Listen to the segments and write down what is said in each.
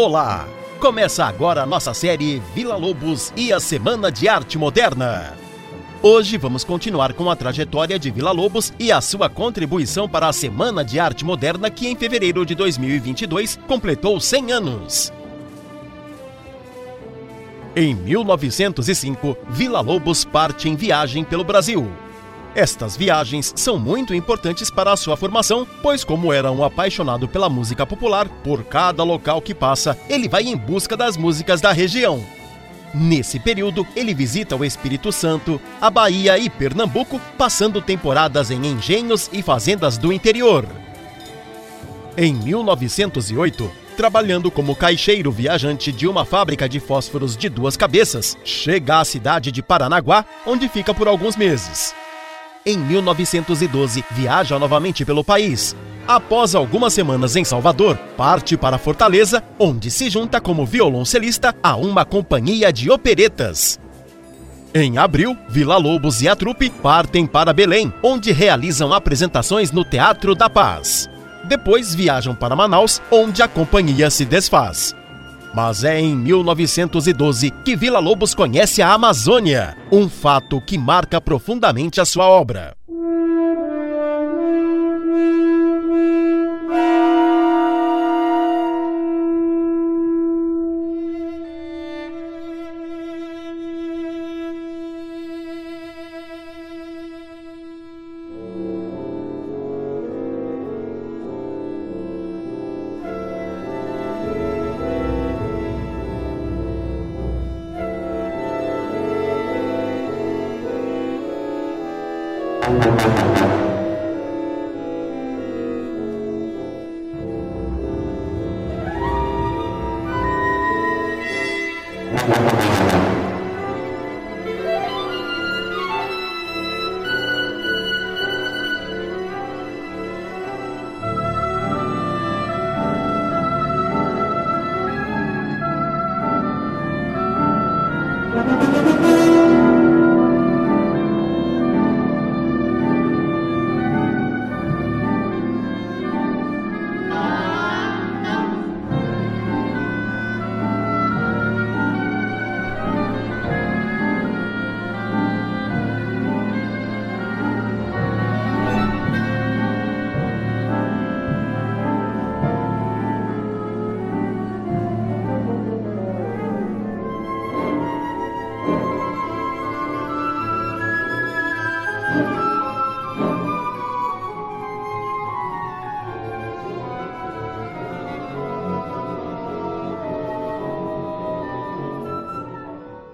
Olá! Começa agora a nossa série Vila Lobos e a Semana de Arte Moderna. Hoje vamos continuar com a trajetória de Vila Lobos e a sua contribuição para a Semana de Arte Moderna que em fevereiro de 2022 completou 100 anos. Em 1905, Vila Lobos parte em viagem pelo Brasil. Estas viagens são muito importantes para a sua formação, pois, como era um apaixonado pela música popular, por cada local que passa, ele vai em busca das músicas da região. Nesse período, ele visita o Espírito Santo, a Bahia e Pernambuco, passando temporadas em engenhos e fazendas do interior. Em 1908, trabalhando como caixeiro viajante de uma fábrica de fósforos de duas cabeças, chega à cidade de Paranaguá, onde fica por alguns meses. Em 1912, viaja novamente pelo país. Após algumas semanas em Salvador, parte para Fortaleza, onde se junta como violoncelista a uma companhia de operetas. Em abril, Vila Lobos e a trupe partem para Belém, onde realizam apresentações no Teatro da Paz. Depois viajam para Manaus, onde a companhia se desfaz. Mas é em 1912 que Vila Lobos conhece a Amazônia, um fato que marca profundamente a sua obra.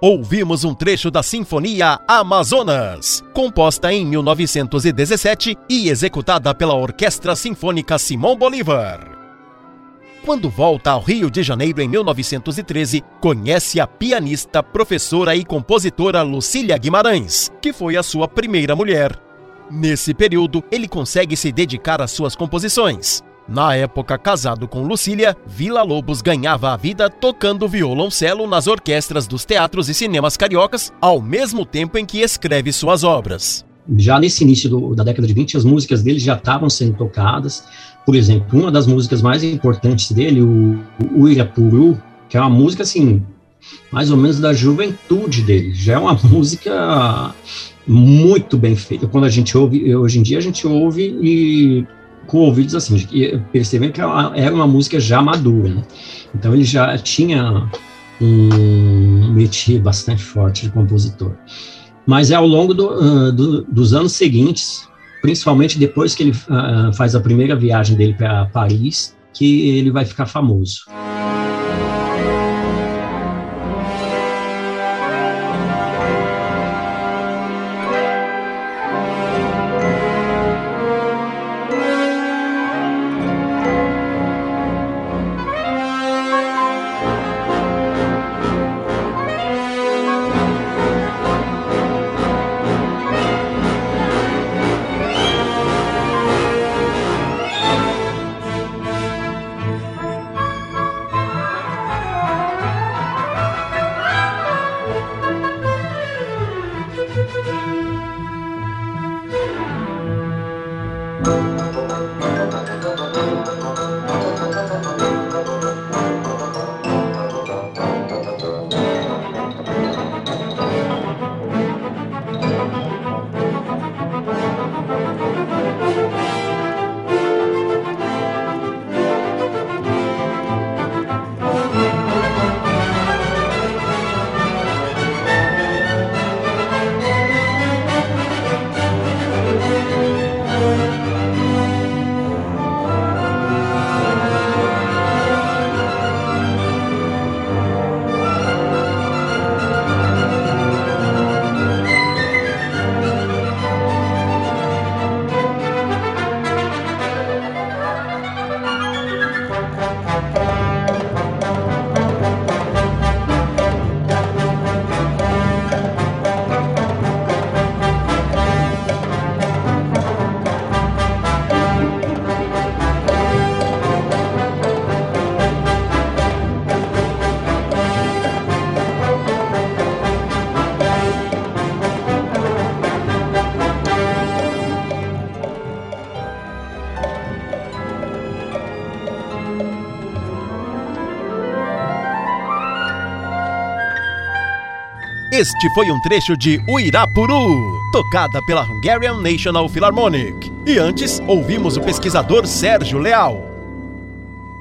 Ouvimos um trecho da Sinfonia Amazonas, composta em 1917 e executada pela Orquestra Sinfônica Simão Bolívar. Quando volta ao Rio de Janeiro em 1913, conhece a pianista, professora e compositora Lucília Guimarães, que foi a sua primeira mulher. Nesse período, ele consegue se dedicar às suas composições. Na época, casado com Lucília, Vila Lobos ganhava a vida tocando violoncelo nas orquestras dos teatros e cinemas cariocas, ao mesmo tempo em que escreve suas obras. Já nesse início do, da década de 20, as músicas dele já estavam sendo tocadas. Por exemplo, uma das músicas mais importantes dele, o, o Irapuru, que é uma música assim, mais ou menos da juventude dele. Já é uma música muito bem feita. Quando a gente ouve, hoje em dia a gente ouve e com ouvidos assim, percebendo que era uma música já madura, né? Então ele já tinha um métier bastante forte de compositor. Mas é ao longo do, uh, do, dos anos seguintes, principalmente depois que ele uh, faz a primeira viagem dele para Paris, que ele vai ficar famoso. Este foi um trecho de Uirapuru, tocada pela Hungarian National Philharmonic. E antes, ouvimos o pesquisador Sérgio Leal.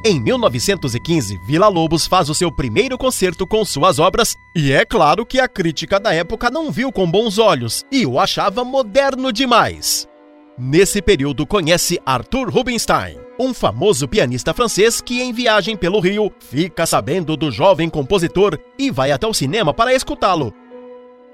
Em 1915, Vila Lobos faz o seu primeiro concerto com suas obras, e é claro que a crítica da época não viu com bons olhos e o achava moderno demais. Nesse período, conhece Arthur Rubinstein, um famoso pianista francês que, em viagem pelo Rio, fica sabendo do jovem compositor e vai até o cinema para escutá-lo.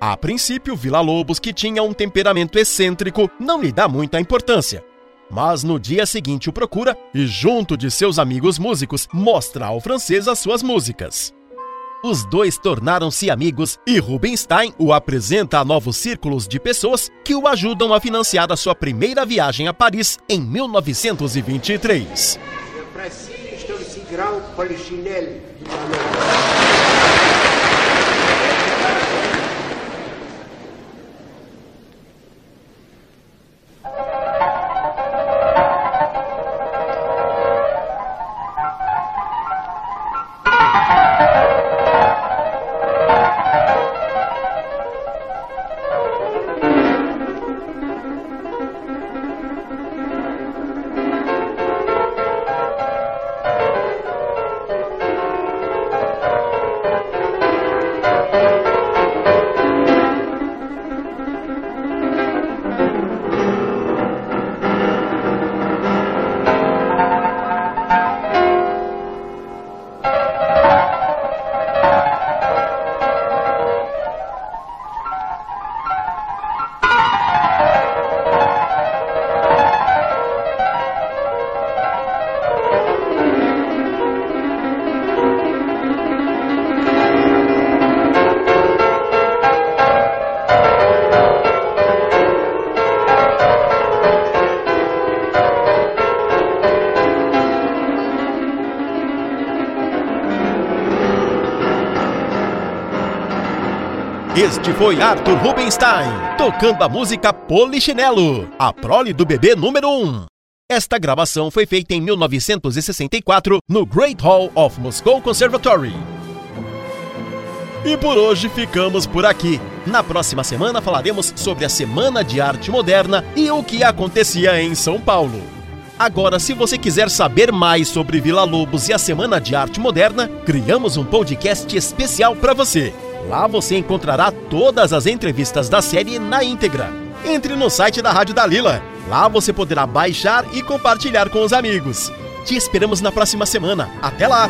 A princípio, Vila Lobos, que tinha um temperamento excêntrico, não lhe dá muita importância. Mas no dia seguinte o procura e, junto de seus amigos músicos, mostra ao francês as suas músicas. Os dois tornaram-se amigos e Rubinstein o apresenta a novos círculos de pessoas que o ajudam a financiar a sua primeira viagem a Paris em 1923. Este foi Arthur Rubinstein, tocando a música Polichinelo, a prole do bebê número 1. Esta gravação foi feita em 1964 no Great Hall of Moscow Conservatory. E por hoje ficamos por aqui. Na próxima semana falaremos sobre a Semana de Arte Moderna e o que acontecia em São Paulo. Agora, se você quiser saber mais sobre Vila Lobos e a Semana de Arte Moderna, criamos um podcast especial para você. Lá você encontrará todas as entrevistas da série na íntegra. Entre no site da Rádio Dalila. Lá você poderá baixar e compartilhar com os amigos. Te esperamos na próxima semana. Até lá!